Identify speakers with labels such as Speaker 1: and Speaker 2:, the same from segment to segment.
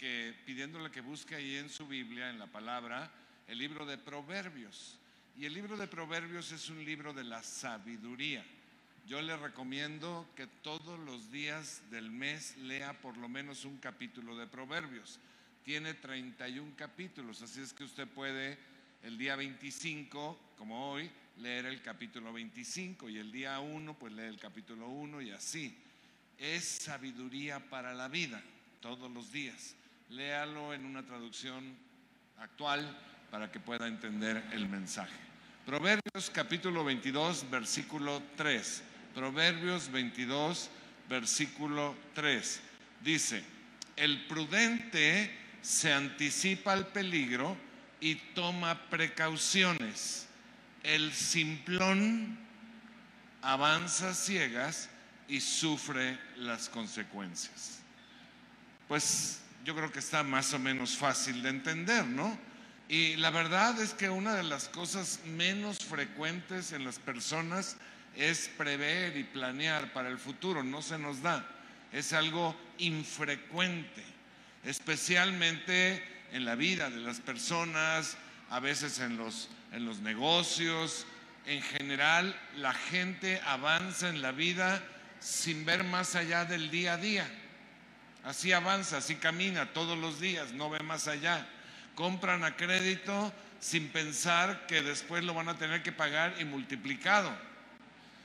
Speaker 1: que pidiéndole que busque ahí en su Biblia, en la palabra, el libro de Proverbios. Y el libro de Proverbios es un libro de la sabiduría. Yo le recomiendo que todos los días del mes lea por lo menos un capítulo de Proverbios. Tiene 31 capítulos, así es que usted puede el día 25, como hoy, leer el capítulo 25 y el día 1, pues leer el capítulo 1 y así. Es sabiduría para la vida, todos los días. Léalo en una traducción actual para que pueda entender el mensaje. Proverbios capítulo 22, versículo 3. Proverbios 22, versículo 3. Dice, el prudente se anticipa al peligro y toma precauciones. El simplón avanza ciegas y sufre las consecuencias. Pues yo creo que está más o menos fácil de entender, ¿no? Y la verdad es que una de las cosas menos frecuentes en las personas es prever y planear para el futuro, no se nos da, es algo infrecuente, especialmente en la vida de las personas, a veces en los, en los negocios, en general la gente avanza en la vida sin ver más allá del día a día. Así avanza, así camina todos los días, no ve más allá. Compran a crédito sin pensar que después lo van a tener que pagar y multiplicado.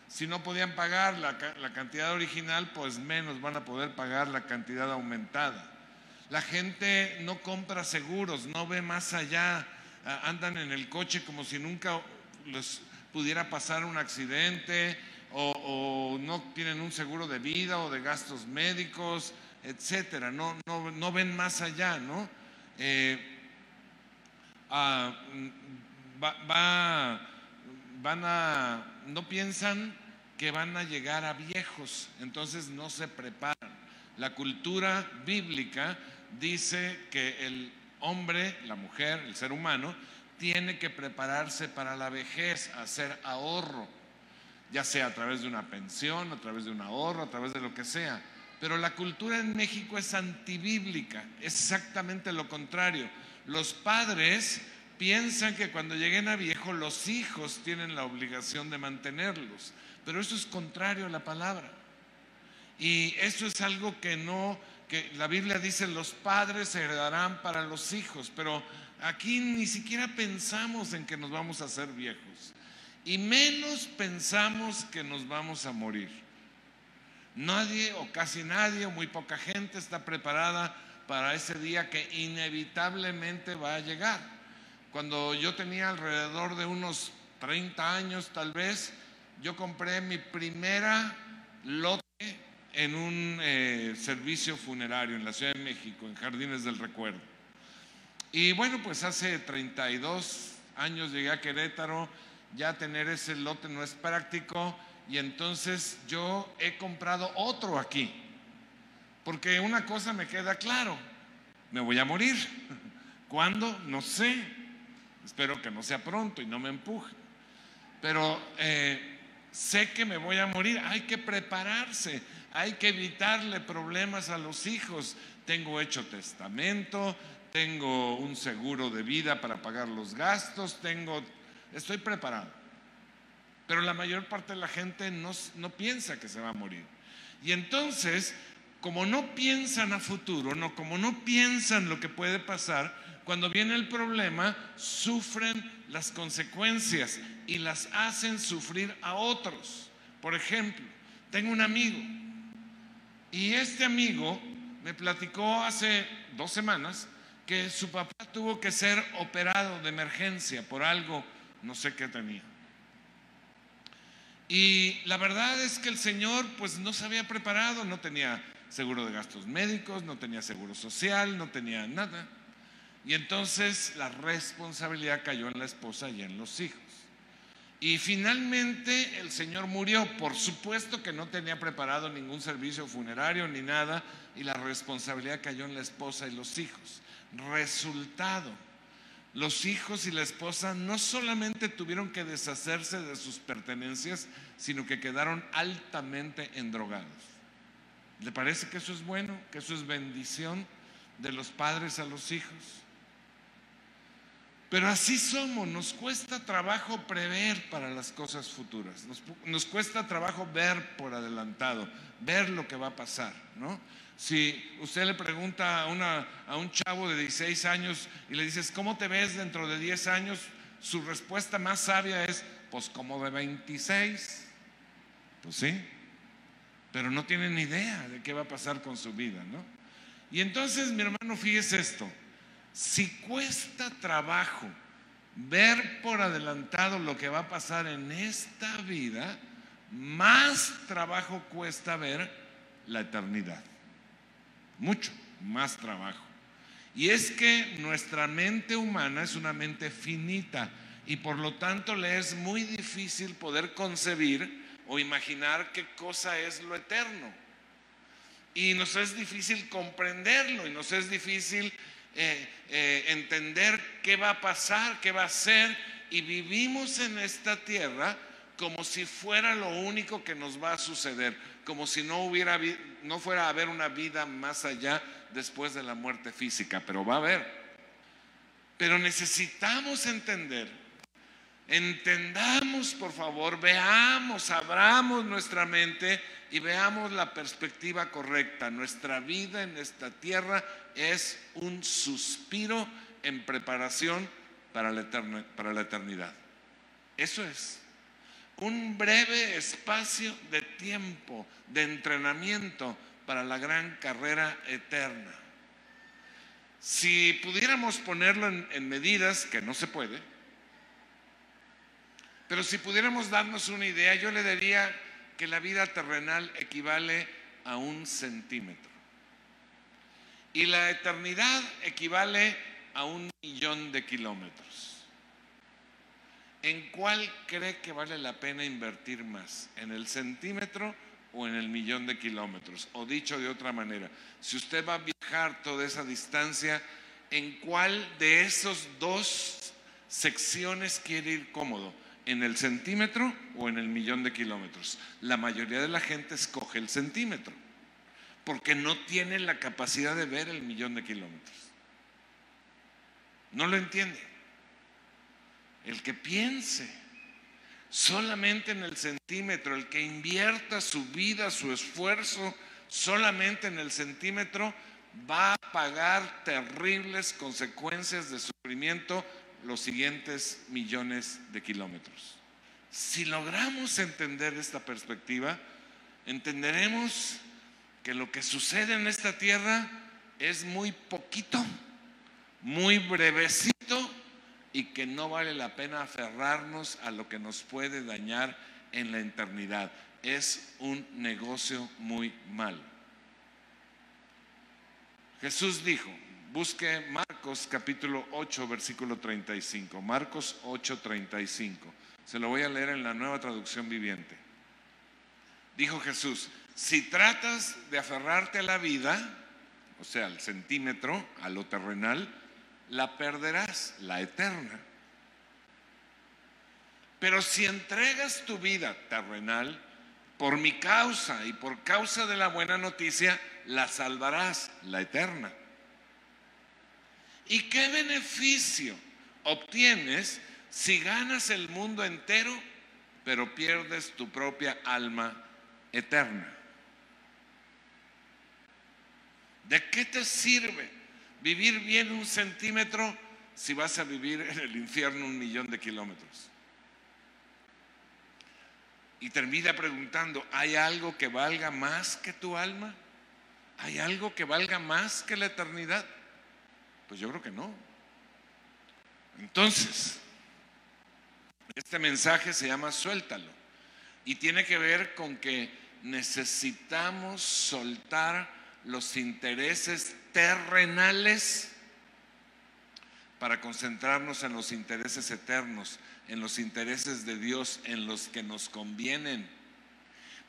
Speaker 1: Si no podían pagar la, cantidad original, pues menos van a poder pagar la cantidad aumentada. La gente no compra seguros, no ve más allá, andan en el coche como si nunca les pudiera pasar un accidente o, no tienen un seguro de vida o de gastos médicos, etcétera. No, no, ven más allá, ¿no? Eh, ah, van a, no piensan que van a llegar a viejos, entonces no se preparan. La cultura bíblica dice que el hombre, la mujer, el ser humano, tiene que prepararse para la vejez, hacer ahorro, ya sea a través de una pensión, a través de un ahorro, a través de lo que sea. Pero la cultura en México es antibíblica, es exactamente lo contrario. Los padres piensan que cuando lleguen a viejo los hijos tienen la obligación de mantenerlos, pero eso es contrario a la palabra. Y eso es algo que no que la Biblia dice los padres heredarán para los hijos, pero aquí ni siquiera pensamos en que nos vamos a hacer viejos y menos pensamos que nos vamos a morir. Nadie o casi nadie muy poca gente está preparada para ese día que inevitablemente va a llegar. Cuando yo tenía alrededor de unos 30 años tal vez, yo compré mi primera lote en un eh, servicio funerario en la Ciudad de México, en Jardines del Recuerdo. Y bueno, pues hace 32 años llegué a Querétaro, ya tener ese lote no es práctico y entonces yo he comprado otro aquí, porque una cosa me queda claro, me voy a morir. ¿Cuándo? No sé. Espero que no sea pronto y no me empuje. Pero eh, sé que me voy a morir, hay que prepararse. Hay que evitarle problemas a los hijos. Tengo hecho testamento, tengo un seguro de vida para pagar los gastos, tengo, estoy preparado. Pero la mayor parte de la gente no, no piensa que se va a morir. Y entonces, como no piensan a futuro, no, como no piensan lo que puede pasar, cuando viene el problema, sufren las consecuencias y las hacen sufrir a otros. Por ejemplo, tengo un amigo y este amigo me platicó hace dos semanas que su papá tuvo que ser operado de emergencia por algo, no sé qué tenía. Y la verdad es que el señor pues no se había preparado, no tenía seguro de gastos médicos, no tenía seguro social, no tenía nada. Y entonces la responsabilidad cayó en la esposa y en los hijos. Y finalmente el señor murió. Por supuesto que no tenía preparado ningún servicio funerario ni nada y la responsabilidad cayó en la esposa y los hijos. Resultado, los hijos y la esposa no solamente tuvieron que deshacerse de sus pertenencias, sino que quedaron altamente endrogados. ¿Le parece que eso es bueno? ¿Que eso es bendición? de los padres a los hijos. Pero así somos, nos cuesta trabajo prever para las cosas futuras, nos, cuesta trabajo ver por adelantado, ver lo que va a pasar, ¿no? Si usted le pregunta a, una, a un chavo de 16 años y le dices, ¿cómo te ves dentro de 10 años? Su respuesta más sabia es, pues como de 26. Pues sí, pero no tiene ni idea de qué va a pasar con su vida, ¿no? Y entonces, mi hermano, fíjese esto, si cuesta trabajo ver por adelantado lo que va a pasar en esta vida, más trabajo cuesta ver la eternidad. Mucho más trabajo. Y es que nuestra mente humana es una mente finita y por lo tanto le es muy difícil poder concebir o imaginar qué cosa es lo eterno. Y nos es difícil comprenderlo y nos es difícil eh, eh, entender qué va a pasar, qué va a ser. Y vivimos en esta tierra como si fuera lo único que nos va a suceder, como si no hubiera no fuera a haber una vida más allá después de la muerte física, pero va a haber. Pero necesitamos entender Entendamos, por favor, veamos, abramos nuestra mente y veamos la perspectiva correcta. Nuestra vida en esta tierra es un suspiro en preparación para la, para la eternidad. Eso es. Un breve espacio de tiempo, de entrenamiento para la gran carrera eterna. Si pudiéramos ponerlo en, medidas, que no se puede, pero si pudiéramos darnos una idea, yo le diría que la vida terrenal equivale a un centímetro. Y la eternidad equivale a un millón de kilómetros. ¿En cuál cree que vale la pena invertir más? ¿En el centímetro o en el millón de kilómetros? O dicho de otra manera, si usted va a viajar toda esa distancia, ¿en cuál de esos dos secciones quiere ir cómodo? en el centímetro o en el millón de kilómetros. La mayoría de la gente escoge el centímetro porque no tiene la capacidad de ver el millón de kilómetros. No lo entiende. El que piense solamente en el centímetro, el que invierta su vida, su esfuerzo solamente en el centímetro, va a pagar terribles consecuencias de sufrimiento los siguientes millones de kilómetros. Si logramos entender esta perspectiva, entenderemos que lo que sucede en esta tierra es muy poquito, muy brevecito y que no vale la pena aferrarnos a lo que nos puede dañar en la eternidad. Es un negocio muy malo. Jesús dijo, Busque Marcos capítulo 8, versículo 35. Marcos 8, 35. Se lo voy a leer en la nueva traducción viviente. Dijo Jesús, si tratas de aferrarte a la vida, o sea, al centímetro, a lo terrenal, la perderás, la eterna. Pero si entregas tu vida terrenal por mi causa y por causa de la buena noticia, la salvarás, la eterna. ¿Y qué beneficio obtienes si ganas el mundo entero, pero pierdes tu propia alma eterna? ¿De qué te sirve vivir bien un centímetro si vas a vivir en el infierno un millón de kilómetros? Y termina preguntando, ¿hay algo que valga más que tu alma? ¿Hay algo que valga más que la eternidad? Pues yo creo que no. Entonces, este mensaje se llama suéltalo y tiene que ver con que necesitamos soltar los intereses terrenales para concentrarnos en los intereses eternos, en los intereses de Dios, en los que nos convienen.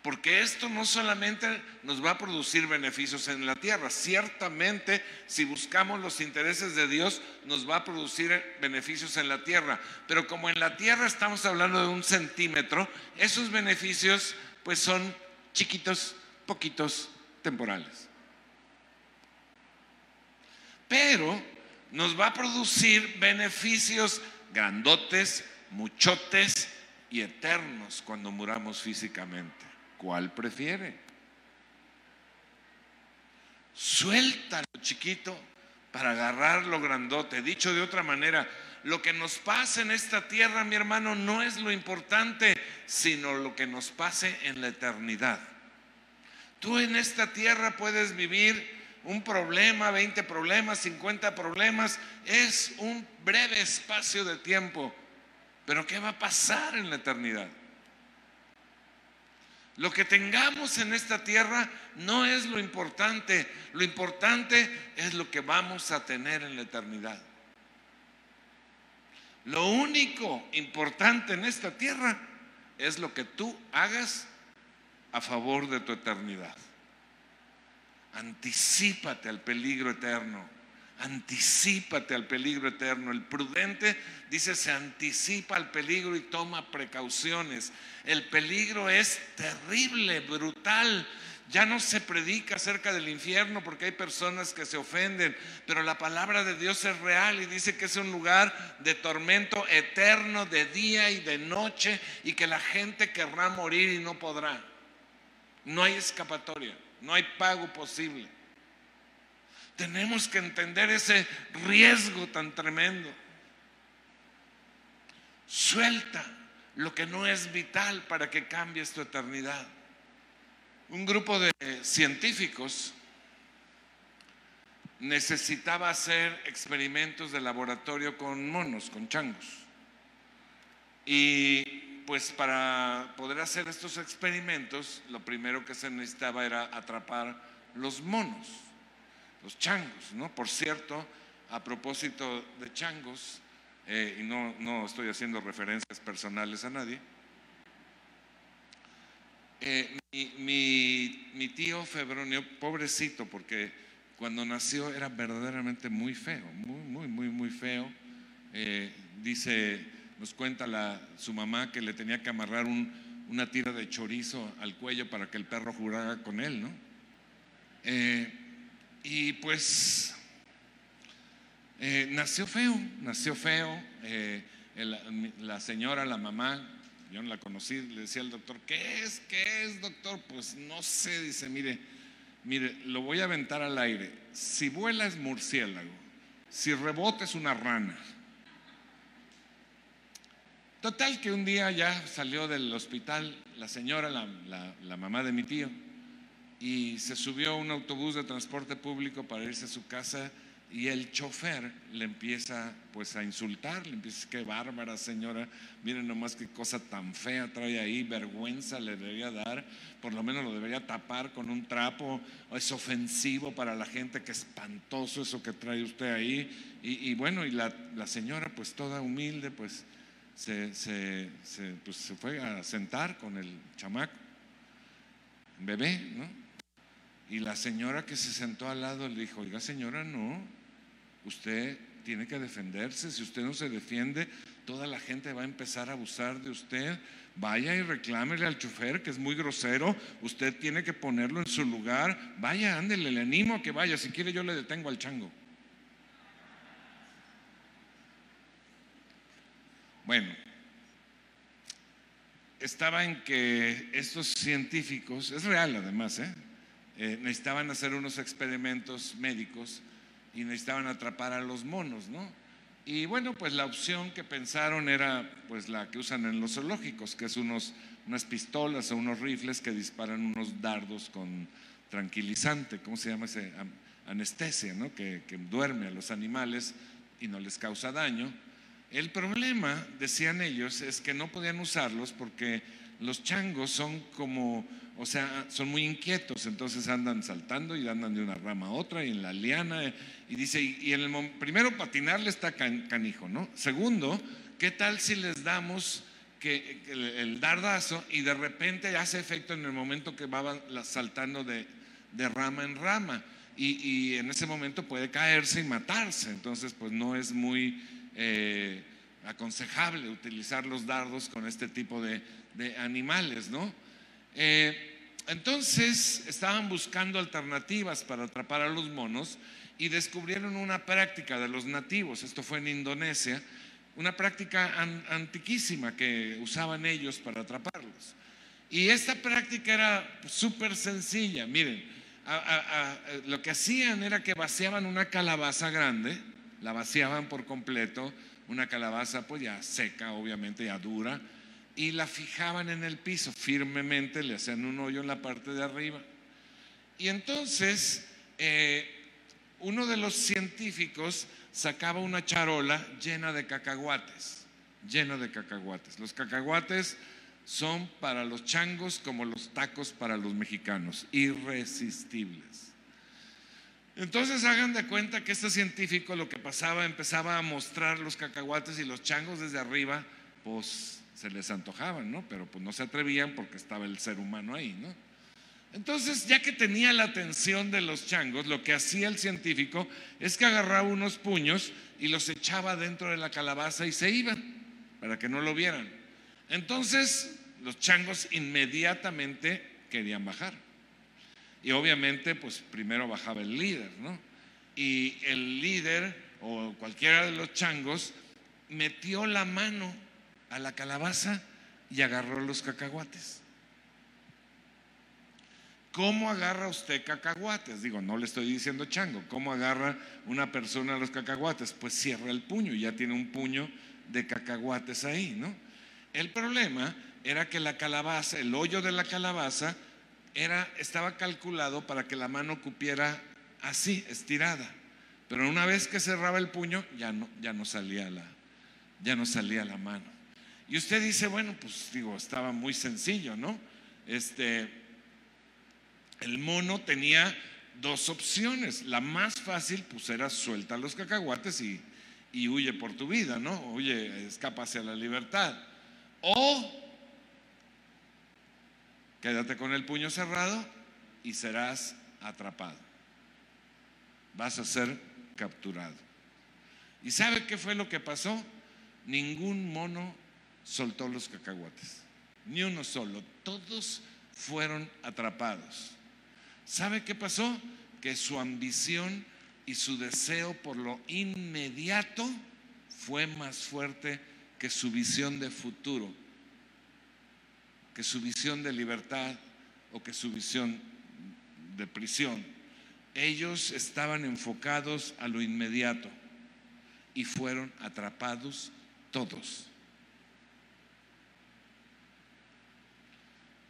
Speaker 1: Porque esto no solamente nos va a producir beneficios en la tierra, ciertamente si buscamos los intereses de Dios nos va a producir beneficios en la tierra, pero como en la tierra estamos hablando de un centímetro, esos beneficios pues son chiquitos, poquitos, temporales. Pero nos va a producir beneficios grandotes, muchotes y eternos cuando muramos físicamente. ¿Cuál prefiere? Suelta lo chiquito para agarrar lo grandote. Dicho de otra manera, lo que nos pasa en esta tierra, mi hermano, no es lo importante, sino lo que nos pase en la eternidad. Tú en esta tierra puedes vivir un problema, 20 problemas, 50 problemas, es un breve espacio de tiempo. Pero ¿qué va a pasar en la eternidad? Lo que tengamos en esta tierra no es lo importante, lo importante es lo que vamos a tener en la eternidad. Lo único importante en esta tierra es lo que tú hagas a favor de tu eternidad. Anticípate al peligro eterno. Anticípate al peligro eterno. El prudente dice se anticipa al peligro y toma precauciones. El peligro es terrible, brutal. Ya no se predica acerca del infierno porque hay personas que se ofenden, pero la palabra de Dios es real y dice que es un lugar de tormento eterno de día y de noche y que la gente querrá morir y no podrá. No hay escapatoria, no hay pago posible. Tenemos que entender ese riesgo tan tremendo. Suelta lo que no es vital para que cambies tu eternidad. Un grupo de científicos necesitaba hacer experimentos de laboratorio con monos, con changos. Y pues para poder hacer estos experimentos, lo primero que se necesitaba era atrapar los monos los changos, ¿no? Por cierto, a propósito de changos, eh, y no, no, estoy haciendo referencias personales a nadie, eh, mi, mi, tío Febronio, pobrecito, porque cuando nació era verdaderamente muy feo, muy, muy, muy, muy feo. Eh, dice, nos cuenta su mamá que le tenía que amarrar un, una tira de chorizo al cuello para que el perro jurara con él, ¿no? Y pues eh, nació feo, nació feo. Eh, la señora, la mamá, yo no la conocí, le decía al doctor, ¿qué es? ¿Qué es, doctor? Pues no sé, dice, mire, mire, lo voy a aventar al aire. Si vuela es murciélago, si rebota es una rana. Total que un día ya salió del hospital la señora, la mamá de mi tío, y se subió a un autobús de transporte público para irse a su casa y el chofer le empieza pues a insultar, le empieza qué bárbara señora, miren nomás qué cosa tan fea trae ahí, vergüenza le debería dar, por lo menos lo debería tapar con un trapo, es ofensivo para la gente, qué espantoso eso que trae usted ahí. Y, bueno, y la, señora pues toda humilde pues se, pues se fue a sentar con el chamaco, bebé, ¿no? Y la señora que se sentó al lado le dijo, oiga señora, no, usted tiene que defenderse, si usted no se defiende, toda la gente va a empezar a abusar de usted. Vaya y reclámele al chofer que es muy grosero, usted tiene que ponerlo en su lugar. Vaya, ándele, le animo a que vaya, si quiere yo le detengo al chango. Bueno, estaba en que estos científicos, es real además, ¿eh? Eh, necesitaban hacer unos experimentos médicos y necesitaban atrapar a los monos, ¿no? Y bueno, pues la opción que pensaron era pues la que usan en los zoológicos, que es unos, unas pistolas o unos rifles que disparan unos dardos con tranquilizante, ¿cómo se llama ese? Anestesia, ¿no? Que, que duerme a los animales y no les causa daño. El problema, decían ellos, es que no podían usarlos porque los changos son como o sea, son muy inquietos, entonces andan saltando y andan de una rama a otra y en la liana. Y dice, y, en el primero patinarle está canijo, ¿no? Segundo, ¿qué tal si les damos que, el, dardazo y de repente hace efecto en el momento que va saltando de, rama en rama? Y, en ese momento puede caerse y matarse. Entonces, pues no es muy eh, aconsejable utilizar los dardos con este tipo de, animales, ¿no? Eh, entonces estaban buscando alternativas para atrapar a los monos y descubrieron una práctica de los nativos, esto fue en Indonesia, una práctica antiquísima que usaban ellos para atraparlos. Y esta práctica era súper sencilla, miren, lo que hacían era que vaciaban una calabaza grande, la vaciaban por completo, una calabaza pues ya seca, obviamente ya dura, y la fijaban en el piso firmemente, le hacían un hoyo en la parte de arriba. Y entonces eh, uno de los científicos sacaba una charola llena de cacahuates, llena de cacahuates. Los cacahuates son para los changos como los tacos para los mexicanos, irresistibles. Entonces hagan de cuenta que este científico lo que pasaba, empezaba a mostrar los cacahuates y los changos desde arriba, pues se les antojaban, ¿no? Pero pues no se atrevían porque estaba el ser humano ahí, ¿no? Entonces, ya que tenía la atención de los changos, lo que hacía el científico es que agarraba unos puños y los echaba dentro de la calabaza y se iban para que no lo vieran. Entonces, los changos inmediatamente querían bajar. Y obviamente, pues primero bajaba el líder, ¿no? Y el líder o cualquiera de los changos metió la mano a la calabaza y agarró los cacahuates. ¿Cómo agarra usted cacahuates? Digo, no le estoy diciendo chango. ¿Cómo agarra una persona los cacahuates? Pues cierra el puño, ya tiene un puño de cacahuates ahí, ¿no? El problema era que la calabaza, el hoyo de la calabaza, era, estaba calculado para que la mano cupiera así, estirada. Pero una vez que cerraba el puño, ya no, ya no salía la, ya no salía la mano. Y usted dice, bueno, pues digo, estaba muy sencillo, ¿no? Este, el mono tenía dos opciones. La más fácil, pues era suelta los cacahuates y, huye por tu vida, ¿no? Huye, escapa hacia la libertad. O quédate con el puño cerrado y serás atrapado. Vas a ser capturado. ¿Y sabe qué fue lo que pasó? Ningún mono soltó los cacahuates. Ni uno solo. Todos fueron atrapados. ¿Sabe qué pasó? Que su ambición y su deseo por lo inmediato fue más fuerte que su visión de futuro, que su visión de libertad o que su visión de prisión. Ellos estaban enfocados a lo inmediato y fueron atrapados todos.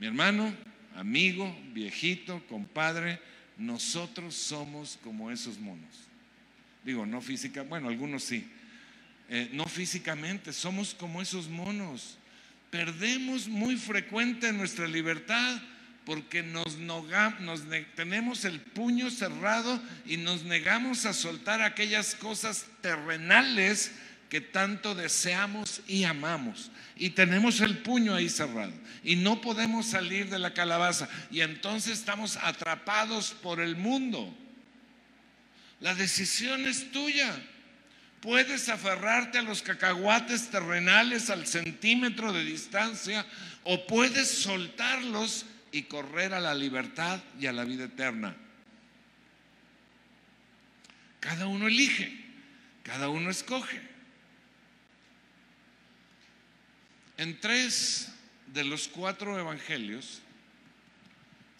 Speaker 1: Mi hermano, amigo, viejito, compadre, nosotros somos como esos monos. Digo, no física, bueno, algunos sí. Eh, no físicamente, somos como esos monos. Perdemos muy frecuente nuestra libertad porque nos, nos tenemos el puño cerrado y nos negamos a soltar aquellas cosas terrenales que tanto deseamos y amamos. Y tenemos el puño ahí cerrado. Y no podemos salir de la calabaza. Y entonces estamos atrapados por el mundo. La decisión es tuya. Puedes aferrarte a los cacahuates terrenales al centímetro de distancia o puedes soltarlos y correr a la libertad y a la vida eterna. Cada uno elige, cada uno escoge. En tres de los cuatro evangelios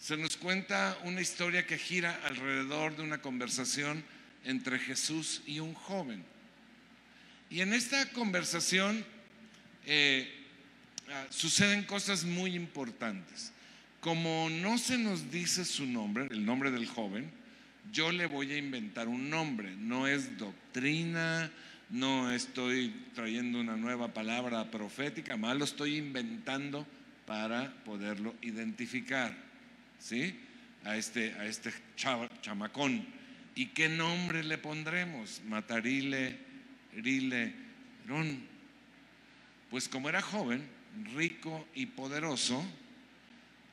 Speaker 1: se nos cuenta una historia que gira alrededor de una conversación entre Jesús y un joven. Y en esta conversación eh, ah, suceden cosas muy importantes. Como no se nos dice su nombre, el nombre del joven, yo le voy a inventar un nombre. No es doctrina, no estoy trayendo una nueva palabra profética, más lo estoy inventando para poderlo identificar, ¿sí? A este, a este chamacón. ¿Y qué nombre le pondremos? Matarile, Rile, Ron. Pues como era joven, rico y poderoso,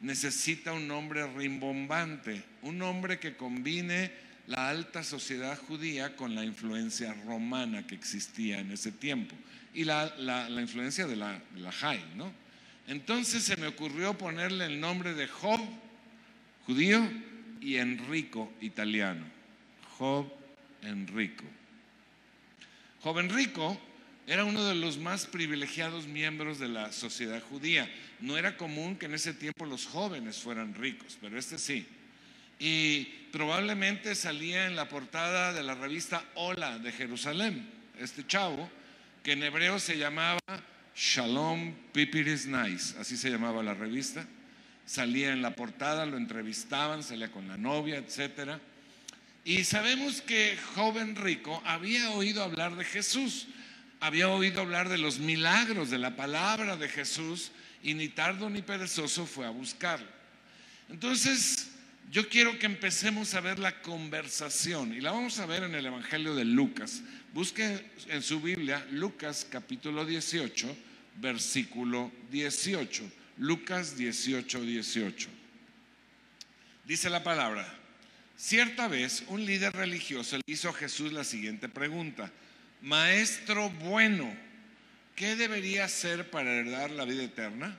Speaker 1: necesita un nombre rimbombante, un nombre que combine la alta sociedad judía con la influencia romana que existía en ese tiempo y la, influencia de la, la Jai, ¿no? Entonces se me ocurrió ponerle el nombre de Job, judío, y Enrico, italiano. Job, en rico. Joven rico era uno de los más privilegiados miembros de la sociedad judía. No era común que en ese tiempo los jóvenes fueran ricos, pero este sí. Y probablemente salía en la portada de la revista Hola de Jerusalén, este chavo, que en hebreo se llamaba Shalom Pipiris Nice, así se llamaba la revista. Salía en la portada, lo entrevistaban, salía con la novia, etcétera. Y sabemos que joven rico había oído hablar de Jesús, había oído hablar de los milagros de la palabra de Jesús y ni tardo ni perezoso fue a buscarlo. Entonces, yo quiero que empecemos a ver la conversación y la vamos a ver en el Evangelio de Lucas. Busque en su Biblia Lucas capítulo 18, versículo 18. Lucas 18, 18. Dice la palabra, cierta vez un líder religioso le hizo a Jesús la siguiente pregunta, Maestro bueno, ¿qué debería hacer para heredar la vida eterna?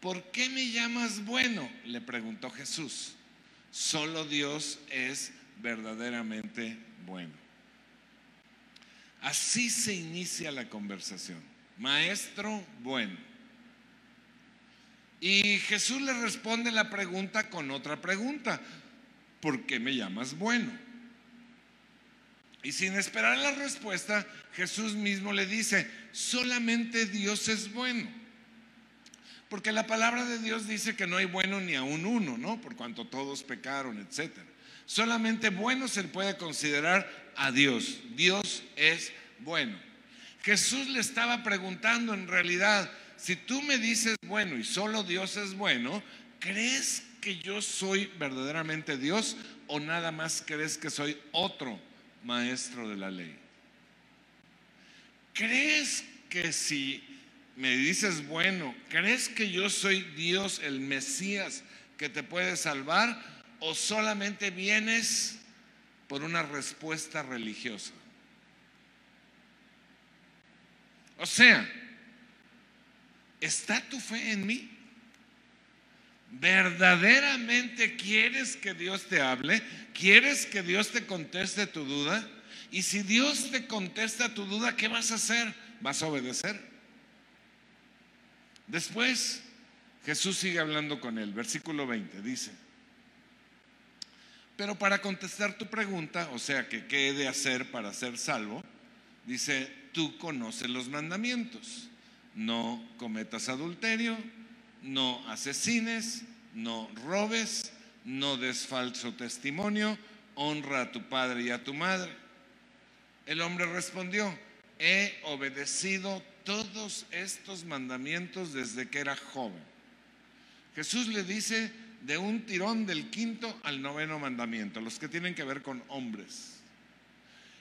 Speaker 1: ¿Por qué me llamas bueno? le preguntó Jesús. Solo Dios es verdaderamente bueno. Así se inicia la conversación. Maestro bueno. Y Jesús le responde la pregunta con otra pregunta. ¿Por qué me llamas bueno? Y sin esperar la respuesta, Jesús mismo le dice, solamente Dios es bueno. Porque la palabra de Dios dice que no hay bueno ni aún uno, ¿no? Por cuanto todos pecaron, etc. Solamente bueno se puede considerar a Dios. Dios es bueno. Jesús le estaba preguntando en realidad, si tú me dices bueno y solo Dios es bueno, ¿crees que yo soy verdaderamente Dios o nada más crees que soy otro maestro de la ley? ¿Crees que si me dices, bueno, ¿crees que yo soy Dios, el Mesías, que te puede salvar? ¿O solamente vienes por una respuesta religiosa? O sea, ¿está tu fe en mí? ¿Verdaderamente quieres que Dios te hable? ¿Quieres que Dios te conteste tu duda? Y si Dios te contesta tu duda, ¿qué vas a hacer? ¿Vas a obedecer? Después Jesús sigue hablando con él. Versículo 20 dice, pero para contestar tu pregunta, o sea, que qué he de hacer para ser salvo, dice, tú conoces los mandamientos. No cometas adulterio, no asesines, no robes, no des falso testimonio, honra a tu padre y a tu madre. El hombre respondió, he obedecido todos estos mandamientos desde que era joven. Jesús le dice de un tirón del quinto al noveno mandamiento, los que tienen que ver con hombres.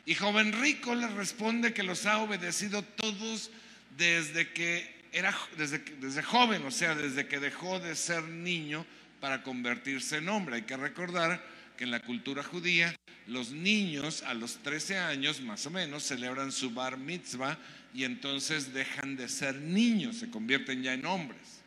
Speaker 1: Y joven rico le responde que los ha obedecido todos desde que era desde, desde joven, o sea, desde que dejó de ser niño para convertirse en hombre. Hay que recordar que en la cultura judía los niños a los 13 años más o menos celebran su bar mitzvah y entonces dejan de ser niños, se convierten ya en hombres.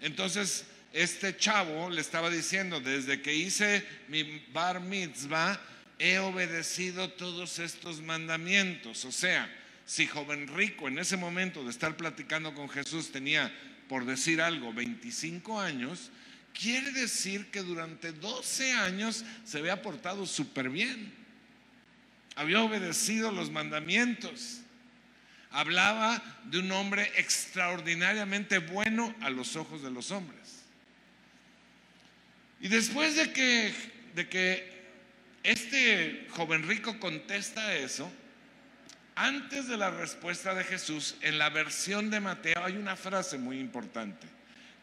Speaker 1: Entonces, este chavo le estaba diciendo, desde que hice mi bar mitzvah, he obedecido todos estos mandamientos. O sea, si joven rico en ese momento de estar platicando con Jesús tenía, por decir algo, 25 años, quiere decir que durante 12 años se había portado súper bien. Había obedecido los mandamientos. Hablaba de un hombre extraordinariamente bueno a los ojos de los hombres. Y después de que, de que este joven rico contesta eso, antes de la respuesta de Jesús, en la versión de Mateo hay una frase muy importante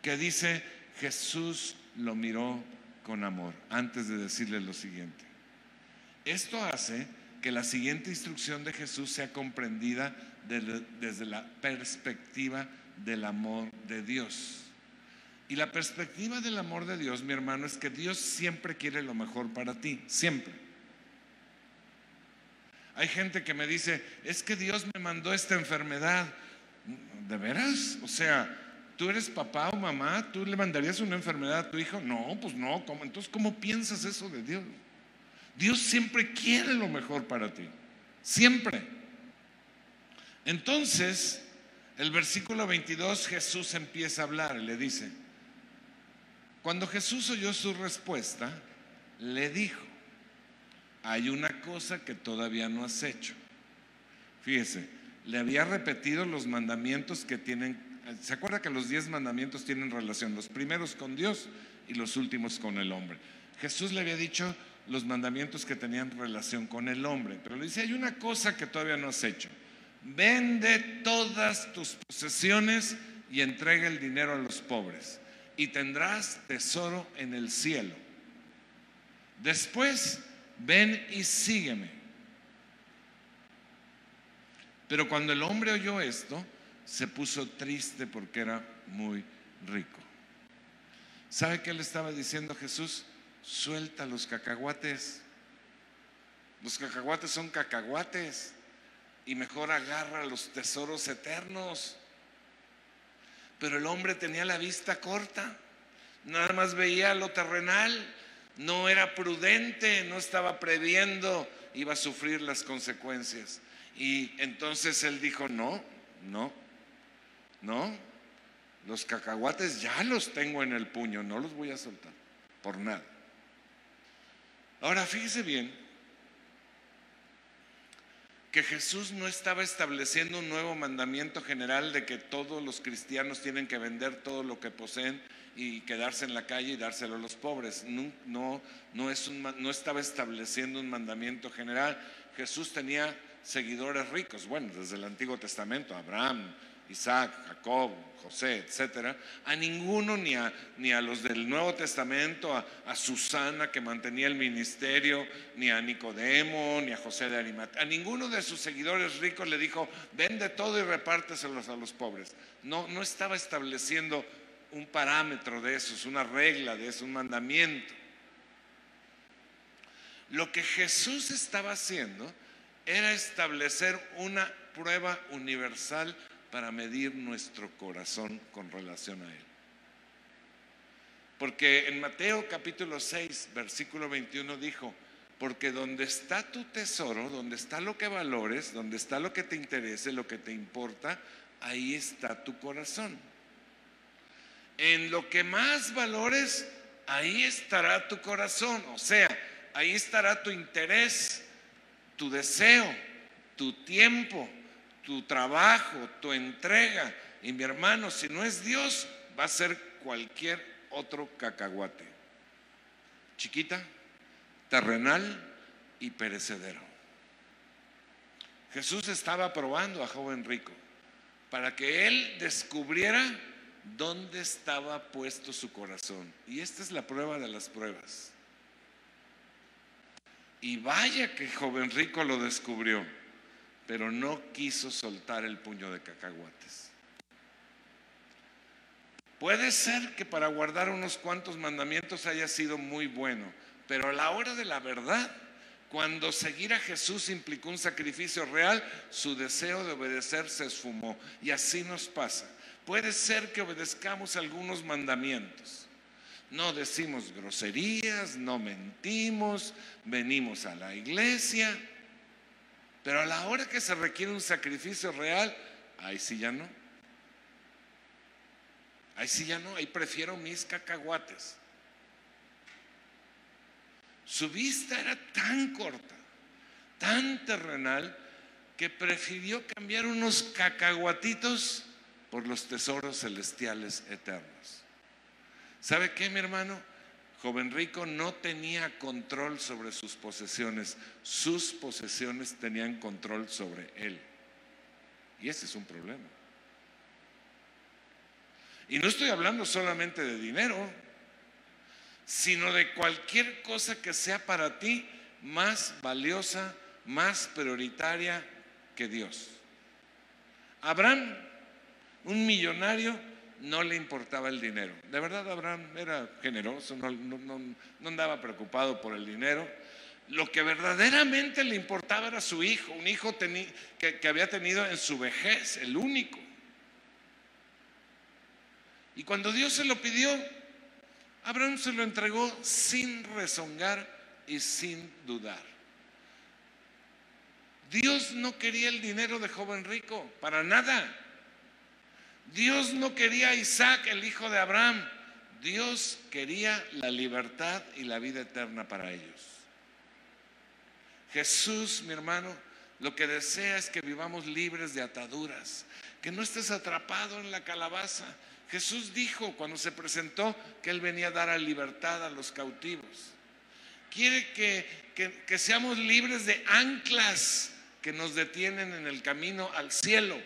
Speaker 1: que dice, Jesús lo miró con amor, antes de decirle lo siguiente. Esto hace que la siguiente instrucción de Jesús sea comprendida desde la perspectiva del amor de Dios. Y la perspectiva del amor de Dios, mi hermano, es que Dios siempre quiere lo mejor para ti, siempre. Hay gente que me dice, es que Dios me mandó esta enfermedad. ¿De veras? O sea, ¿tú eres papá o mamá? ¿Tú le mandarías una enfermedad a tu hijo? No, pues no. ¿cómo? Entonces, ¿cómo piensas eso de Dios? Dios siempre quiere lo mejor para ti. Siempre. Entonces, el versículo 22, Jesús empieza a hablar y le dice, cuando Jesús oyó su respuesta, le dijo, hay una cosa que todavía no has hecho. Fíjese, le había repetido los mandamientos que tienen, ¿se acuerda que los diez mandamientos tienen relación? Los primeros con Dios y los últimos con el hombre. Jesús le había dicho los mandamientos que tenían relación con el hombre, pero le dice, hay una cosa que todavía no has hecho. Vende todas tus posesiones y entrega el dinero a los pobres y tendrás tesoro en el cielo. Después, ven y sígueme. Pero cuando el hombre oyó esto, se puso triste porque era muy rico. ¿Sabe qué le estaba diciendo Jesús? Suelta los cacahuates. Los cacahuates son cacahuates. Y mejor agarra los tesoros eternos. Pero el hombre tenía la vista corta. Nada más veía lo terrenal. No era prudente, no estaba previendo, iba a sufrir las consecuencias. Y entonces él dijo, no, no, no, los cacahuates ya los tengo en el puño, no los voy a soltar, por nada. Ahora fíjese bien que Jesús no estaba estableciendo un nuevo mandamiento general de que todos los cristianos tienen que vender todo lo que poseen y quedarse en la calle y dárselo a los pobres. No, no, no, es un, no estaba estableciendo un mandamiento general. Jesús tenía seguidores ricos, bueno, desde el Antiguo Testamento, Abraham, Isaac, Jacob, José, etcétera, a ninguno, ni a, ni a los del Nuevo Testamento, a, Susana que mantenía el ministerio, ni a Nicodemo, ni a José de Arimatea, a ninguno de sus seguidores ricos le dijo, vende todo y repárteselos a los pobres. No, no estaba estableciendo un parámetro de eso, es una regla de eso, un mandamiento. Lo que Jesús estaba haciendo era establecer una prueba universal para medir nuestro corazón con relación a Él. Porque en Mateo capítulo 6, versículo 21 dijo, porque donde está tu tesoro, donde está lo que valores, donde está lo que te interese, lo que te importa, ahí está tu corazón. En lo que más valores, ahí estará tu corazón. O sea, ahí estará tu interés, tu deseo, tu tiempo, tu trabajo, tu entrega. Y mi hermano, si no es Dios, va a ser cualquier otro cacahuate. Chiquita, terrenal y perecedero. Jesús estaba probando a joven rico para que él descubriera dónde estaba puesto su corazón. Y esta es la prueba de las pruebas. Y vaya que joven rico lo descubrió, pero no quiso soltar el puño de cacahuates. Puede ser que para guardar unos cuantos mandamientos haya sido muy bueno, pero a la hora de la verdad, cuando seguir a Jesús implicó un sacrificio real, su deseo de obedecer se esfumó. Y así nos pasa. Puede ser que obedezcamos algunos mandamientos, no decimos groserías, no mentimos, venimos a la iglesia, pero a la hora que se requiere un sacrificio real, ahí sí ya no. Ahí sí ya no, ahí prefiero mis cacahuates. Su vista era tan corta, tan terrenal, que prefirió cambiar unos cacahuatitos por los tesoros celestiales eternos. ¿Sabe qué, mi hermano? Joven rico no tenía control sobre sus posesiones, sus posesiones tenían control sobre él. Y ese es un problema. Y no estoy hablando solamente de dinero, sino de cualquier cosa que sea para ti más valiosa, más prioritaria que Dios. Abraham, un millonario, no le importaba el dinero. De verdad, Abraham era generoso, no, andaba preocupado por el dinero. Lo que verdaderamente le importaba era su hijo, un hijo que, que había tenido en su vejez, el único. Y cuando Dios se lo pidió, Abraham se lo entregó sin rezongar y sin dudar. Dios no quería el dinero de joven rico, para nada. Dios no quería a Isaac, el hijo de Abraham. Dios quería la libertad y la vida eterna para ellos. Jesús, mi hermano, lo que desea es que vivamos libres de ataduras, que no estés atrapado en la calabaza. Jesús dijo cuando se presentó que Él venía a dar a libertad a los cautivos. Quiere que, que seamos libres de anclas que nos detienen en el camino al cielo.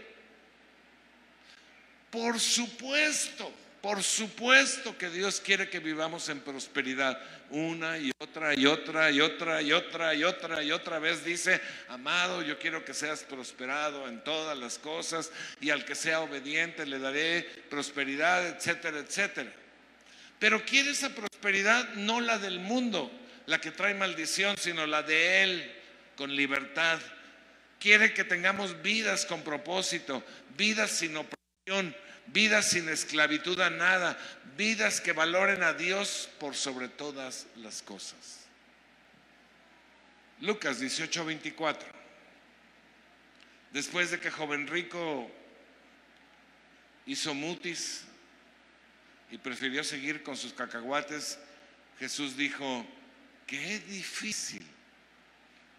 Speaker 1: Por supuesto, por supuesto que Dios quiere que vivamos en prosperidad. Una y otra y otra y otra y otra y otra y otra vez dice, amado, yo quiero que seas prosperado en todas las cosas y al que sea obediente le daré prosperidad, etcétera, etcétera. Pero quiere esa prosperidad no la del mundo, la que trae maldición, sino la de Él, con libertad. Quiere que tengamos vidas con propósito, vidas sin opresión vidas sin esclavitud a nada, vidas que valoren a Dios por sobre todas las cosas. Lucas 18, 24. Después de que joven rico hizo mutis y prefirió seguir con sus cacahuates, Jesús dijo, qué difícil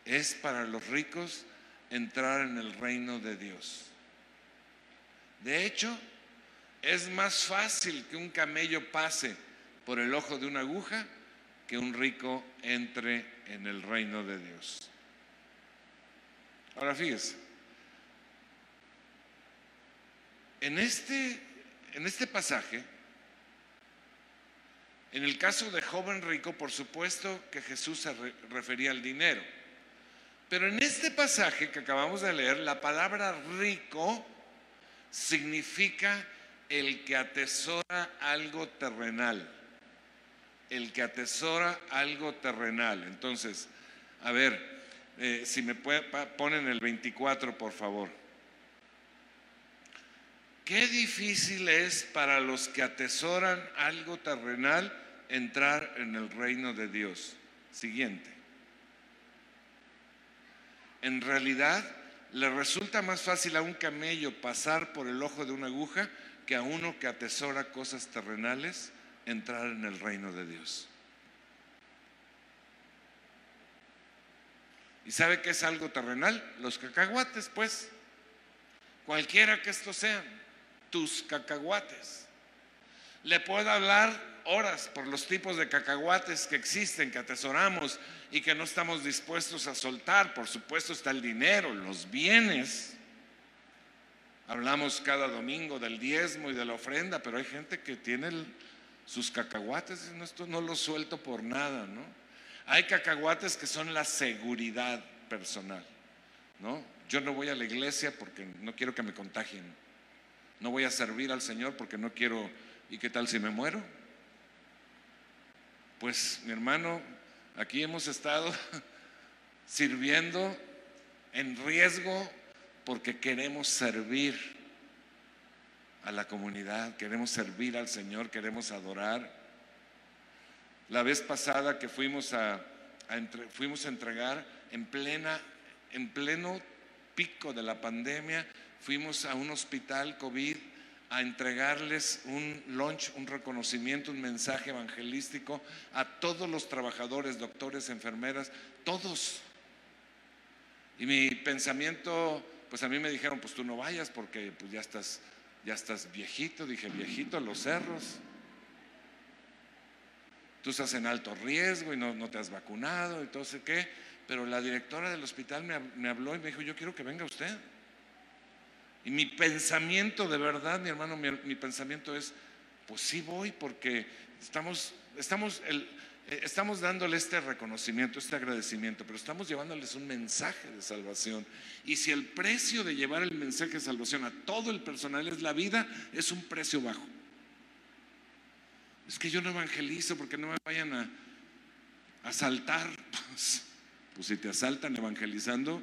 Speaker 1: es para los ricos entrar en el reino de Dios. De hecho, es más fácil que un camello pase por el ojo de una aguja que un rico entre en el reino de Dios. Ahora fíjese, en este, en este pasaje, en el caso de joven rico, por supuesto que Jesús se refería al dinero. Pero en este pasaje que acabamos de leer, la palabra rico significa el que atesora algo terrenal. El que atesora algo terrenal. Entonces, a ver, eh, si me ponen el 24, por favor. Qué difícil es para los que atesoran algo terrenal entrar en el reino de Dios. Siguiente. En realidad, le resulta más fácil a un camello pasar por el ojo de una aguja que a uno que atesora cosas terrenales entrar en el reino de Dios. ¿Y sabe qué es algo terrenal? Los cacahuates, pues. Cualquiera que estos sean, tus cacahuates. Le puedo hablar horas por los tipos de cacahuates que existen, que atesoramos y que no estamos dispuestos a soltar. Por supuesto está el dinero, los bienes Hablamos cada domingo del diezmo y de la ofrenda, pero hay gente que tiene sus cacahuates y esto no lo suelto por nada, ¿no? Hay cacahuates que son la seguridad personal, ¿no? Yo no voy a la iglesia porque no quiero que me contagien. No voy a servir al Señor porque no quiero, ¿y qué tal si me muero? Pues mi hermano, aquí hemos estado sirviendo en riesgo porque queremos servir a la comunidad, queremos servir al Señor, queremos adorar. La vez pasada que fuimos a, fuimos a entregar en plena en pleno pico de la pandemia, fuimos a un hospital COVID a entregarles un lunch, un reconocimiento, un mensaje evangelístico a todos los trabajadores, doctores, enfermeras, todos. Y mi pensamiento pues a mí me dijeron, pues tú no vayas porque pues ya estás, ya estás viejito. Dije, viejito, los cerros. Tú estás en alto riesgo y no, no te has vacunado y todo sé qué. Pero la directora del hospital me, habló y me dijo, yo quiero que venga usted. Y mi pensamiento, de verdad, mi hermano, mi, mi pensamiento es, pues sí voy porque estamos, estamos, eh, estamos dándole este reconocimiento, este agradecimiento, pero estamos llevándoles un mensaje de salvación. Y si el precio de llevar el mensaje de salvación a todo el personal es la vida, es un precio bajo. Es que yo no evangelizo porque no me vayan a asaltar. Pues, pues si te asaltan evangelizando,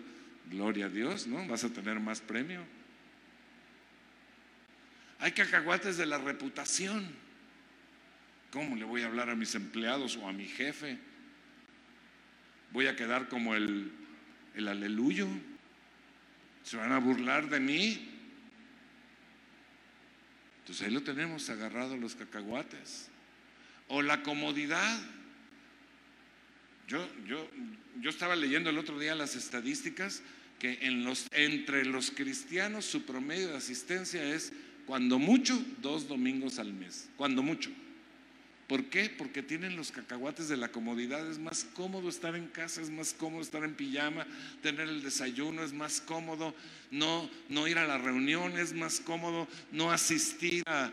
Speaker 1: gloria a Dios, ¿no? Vas a tener más premio. Hay cacahuates de la reputación. ¿Cómo le voy a hablar a mis empleados o a mi jefe? voy a quedar como el, el aleluyo. Se van a burlar de mí. Entonces ahí lo tenemos agarrado los cacahuates. O la comodidad. Yo, yo, yo estaba leyendo el otro día las estadísticas que entre los cristianos su promedio de asistencia es cuando mucho dos domingos al mes, cuando mucho. ¿Por qué? Porque tienen los cacahuates de la comodidad. Es más cómodo estar en casa, es más cómodo estar en pijama, tener el desayuno, es más cómodo no, no ir a la reunión, es más cómodo no asistir a,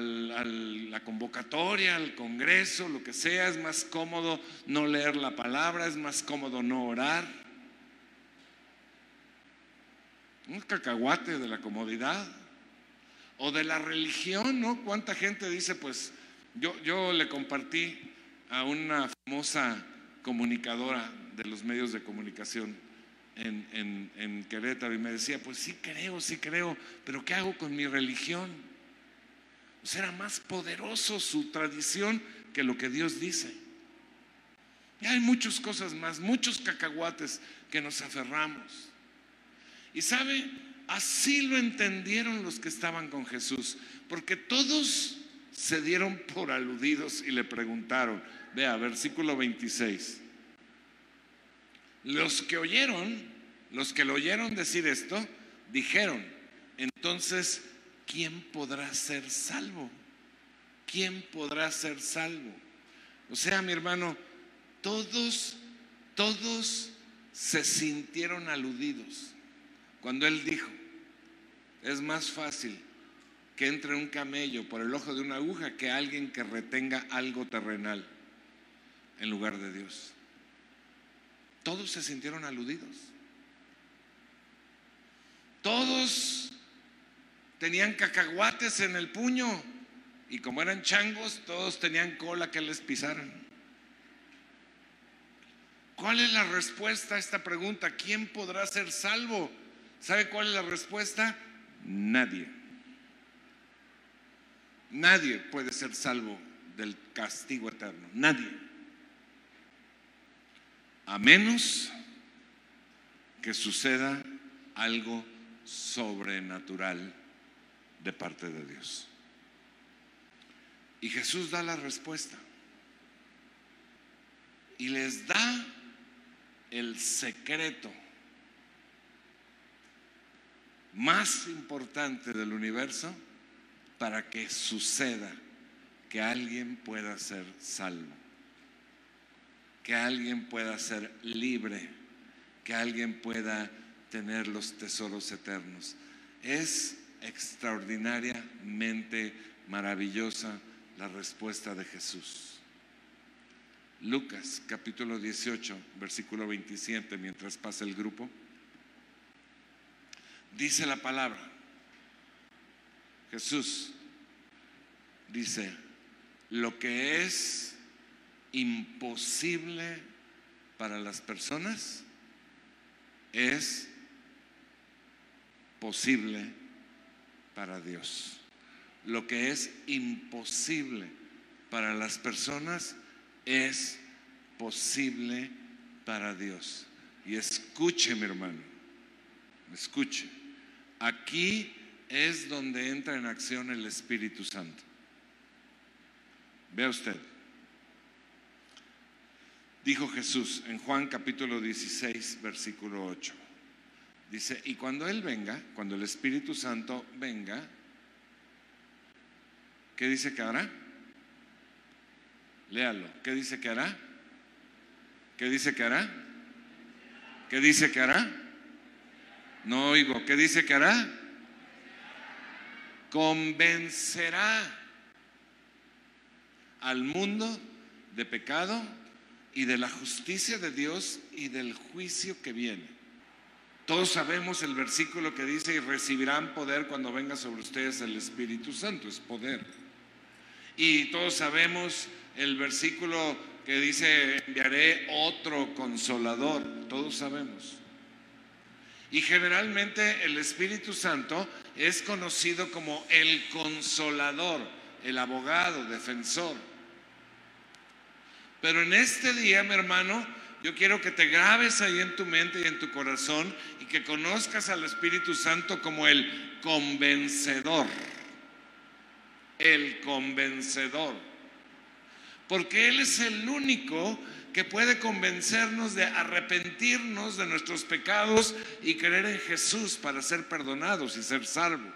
Speaker 1: la convocatoria, al congreso, lo que sea, es más cómodo no leer la palabra, es más cómodo no orar. Un cacahuate de la comodidad o de la religión, ¿no? ¿Cuánta gente dice, pues, yo, le compartí a una famosa comunicadora de los medios de comunicación en, en, Querétaro y me decía, pues sí creo, sí creo, pero ¿qué hago con mi religión? Pues era más poderoso su tradición que lo que Dios dice. Y hay muchas cosas más, muchos cacahuates que nos aferramos. Y sabe, así lo entendieron los que estaban con Jesús, porque todos se dieron por aludidos y le preguntaron, vea, versículo 26. Los que oyeron, los que lo oyeron decir esto, dijeron, entonces, ¿quién podrá ser salvo? ¿Quién podrá ser salvo? O sea, mi hermano, todos, todos se sintieron aludidos cuando él dijo, es más fácil que entre un camello por el ojo de una aguja que alguien que retenga algo terrenal en lugar de Dios. Todos se sintieron aludidos. Todos tenían cacahuates en el puño y como eran changos, todos tenían cola que les pisaran. ¿Cuál es la respuesta a esta pregunta? ¿Quién podrá ser salvo? ¿Sabe cuál es la respuesta? Nadie. Nadie puede ser salvo del castigo eterno. Nadie. A menos que suceda algo sobrenatural de parte de Dios. Y Jesús da la respuesta. Y les da el secreto más importante del universo para que suceda que alguien pueda ser salvo, que alguien pueda ser libre, que alguien pueda tener los tesoros eternos. Es extraordinariamente maravillosa la respuesta de Jesús. Lucas capítulo 18, versículo 27, mientras pasa el grupo, dice la palabra, Jesús dice, lo que es imposible para las personas es posible para Dios. Lo que es imposible para las personas es posible para Dios. Y escuche, mi hermano, escuche. Aquí es donde entra en acción el Espíritu Santo. Vea usted. Dijo Jesús en Juan capítulo 16, versículo 8. Dice, y cuando Él venga, cuando el Espíritu Santo venga, ¿qué dice que hará? Léalo. ¿Qué dice que hará? ¿Qué dice que hará? ¿Qué dice que hará? No oigo. ¿Qué dice que hará? convencerá al mundo de pecado y de la justicia de Dios y del juicio que viene. Todos sabemos el versículo que dice, y recibirán poder cuando venga sobre ustedes el Espíritu Santo, es poder. Y todos sabemos el versículo que dice, enviaré otro consolador, todos sabemos. Y generalmente el Espíritu Santo es conocido como el consolador, el abogado, defensor. Pero en este día, mi hermano, yo quiero que te grabes ahí en tu mente y en tu corazón y que conozcas al Espíritu Santo como el convencedor. El convencedor. Porque Él es el único que puede convencernos de arrepentirnos de nuestros pecados y creer en Jesús para ser perdonados y ser salvos.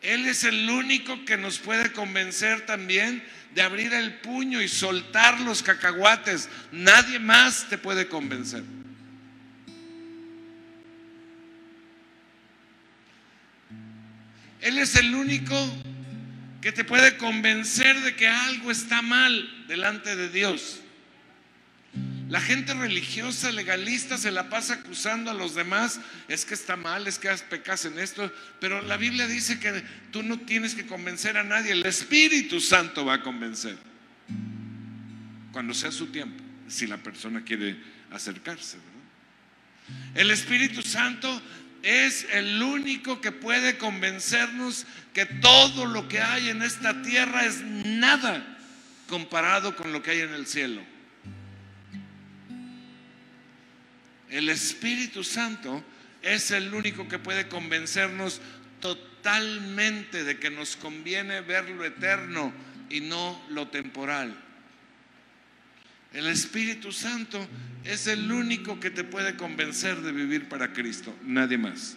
Speaker 1: Él es el único que nos puede convencer también de abrir el puño y soltar los cacahuates. Nadie más te puede convencer. Él es el único que te puede convencer de que algo está mal delante de Dios. La gente religiosa, legalista, se la pasa acusando a los demás, es que está mal, es que pecas en esto, pero la Biblia dice que tú no tienes que convencer a nadie, el Espíritu Santo va a convencer, cuando sea su tiempo, si la persona quiere acercarse. El Espíritu Santo es el único que puede convencernos que todo lo que hay en esta tierra es nada comparado con lo que hay en el cielo. El Espíritu Santo es el único que puede convencernos totalmente de que nos conviene ver lo eterno y no lo temporal. El Espíritu Santo es el único que te puede convencer de vivir para Cristo, nadie más.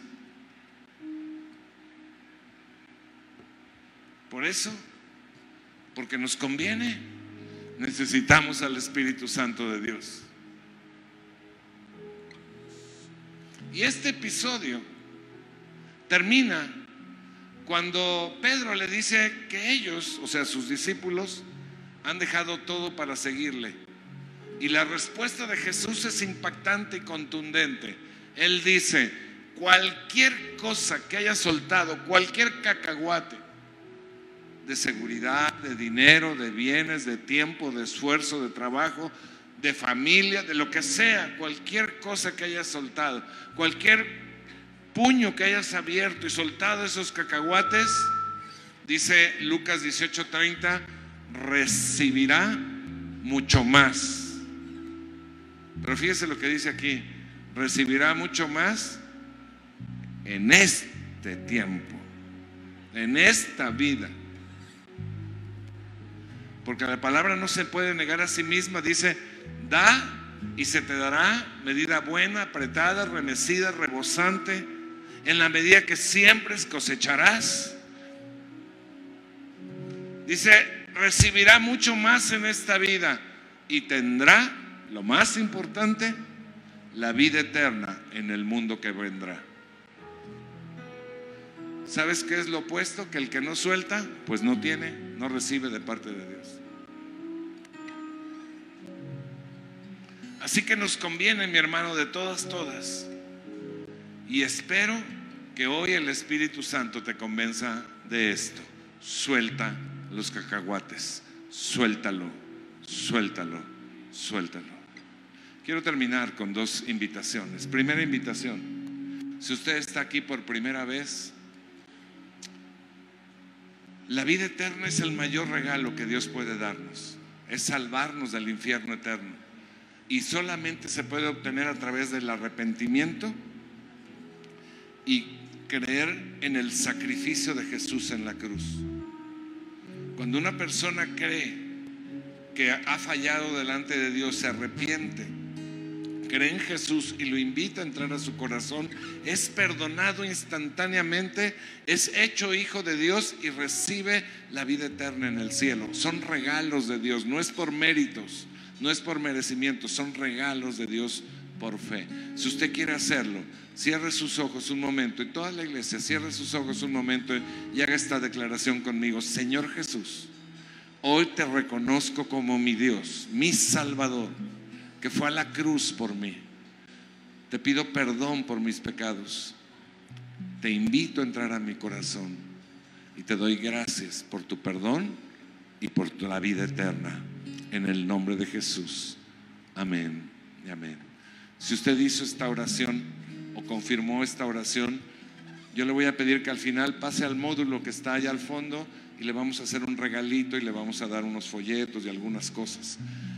Speaker 1: Por eso, porque nos conviene, necesitamos al Espíritu Santo de Dios. Y este episodio termina cuando Pedro le dice que ellos, o sea, sus discípulos, han dejado todo para seguirle. Y la respuesta de Jesús es impactante y contundente. Él dice, cualquier cosa que haya soltado, cualquier cacahuate de seguridad, de dinero, de bienes, de tiempo, de esfuerzo, de trabajo, de familia, de lo que sea, cualquier cosa que hayas soltado, cualquier puño que hayas abierto y soltado esos cacahuates, dice Lucas 18:30, recibirá mucho más. Pero fíjese lo que dice aquí, recibirá mucho más en este tiempo, en esta vida. Porque la palabra no se puede negar a sí misma, dice, Da y se te dará medida buena, apretada, remecida, rebosante, en la medida que siempre cosecharás. Dice, recibirá mucho más en esta vida y tendrá, lo más importante, la vida eterna en el mundo que vendrá. ¿Sabes qué es lo opuesto? Que el que no suelta, pues no tiene, no recibe de parte de Dios. Así que nos conviene, mi hermano, de todas, todas. Y espero que hoy el Espíritu Santo te convenza de esto. Suelta los cacahuates, suéltalo, suéltalo, suéltalo. Quiero terminar con dos invitaciones. Primera invitación, si usted está aquí por primera vez, la vida eterna es el mayor regalo que Dios puede darnos, es salvarnos del infierno eterno y solamente se puede obtener a través del arrepentimiento y creer en el sacrificio de Jesús en la cruz. Cuando una persona cree que ha fallado delante de Dios, se arrepiente, cree en Jesús y lo invita a entrar a su corazón, es perdonado instantáneamente, es hecho hijo de Dios y recibe la vida eterna en el cielo. Son regalos de Dios, no es por méritos no es por merecimiento, son regalos de Dios por fe. Si usted quiere hacerlo, cierre sus ojos un momento y toda la iglesia cierre sus ojos un momento y haga esta declaración conmigo. Señor Jesús, hoy te reconozco como mi Dios, mi Salvador, que fue a la cruz por mí. Te pido perdón por mis pecados. Te invito a entrar a mi corazón y te doy gracias por tu perdón y por la vida eterna en el nombre de Jesús. Amén y amén. Si usted hizo esta oración o confirmó esta oración, yo le voy a pedir que al final pase al módulo que está allá al fondo y le vamos a hacer un regalito y le vamos a dar unos folletos y algunas cosas.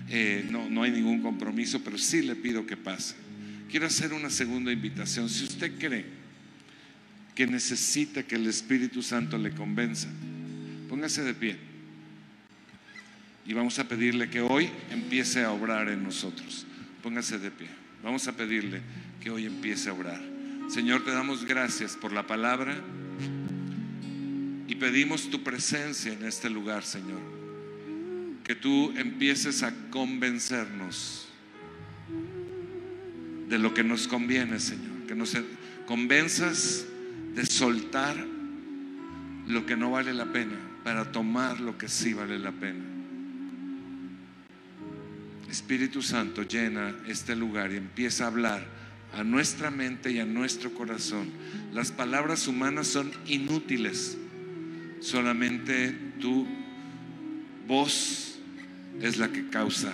Speaker 1: Eh, no, no hay ningún compromiso, pero sí le pido que pase. Quiero hacer una segunda invitación. Si usted cree que necesita que el Espíritu Santo le convenza, póngase de pie. Y vamos a pedirle que hoy empiece a obrar en nosotros. Póngase de pie. Vamos a pedirle que hoy empiece a obrar. Señor, te damos gracias por la palabra y pedimos tu presencia en este lugar, Señor. Que tú empieces a convencernos de lo que nos conviene, Señor. Que nos convenzas de soltar lo que no vale la pena para tomar lo que sí vale la pena. Espíritu Santo llena este lugar y empieza a hablar a nuestra mente y a nuestro corazón. Las palabras humanas son inútiles. Solamente tu voz es la que causa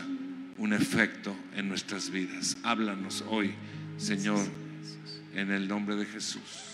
Speaker 1: un efecto en nuestras vidas. Háblanos hoy, Señor, en el nombre de Jesús.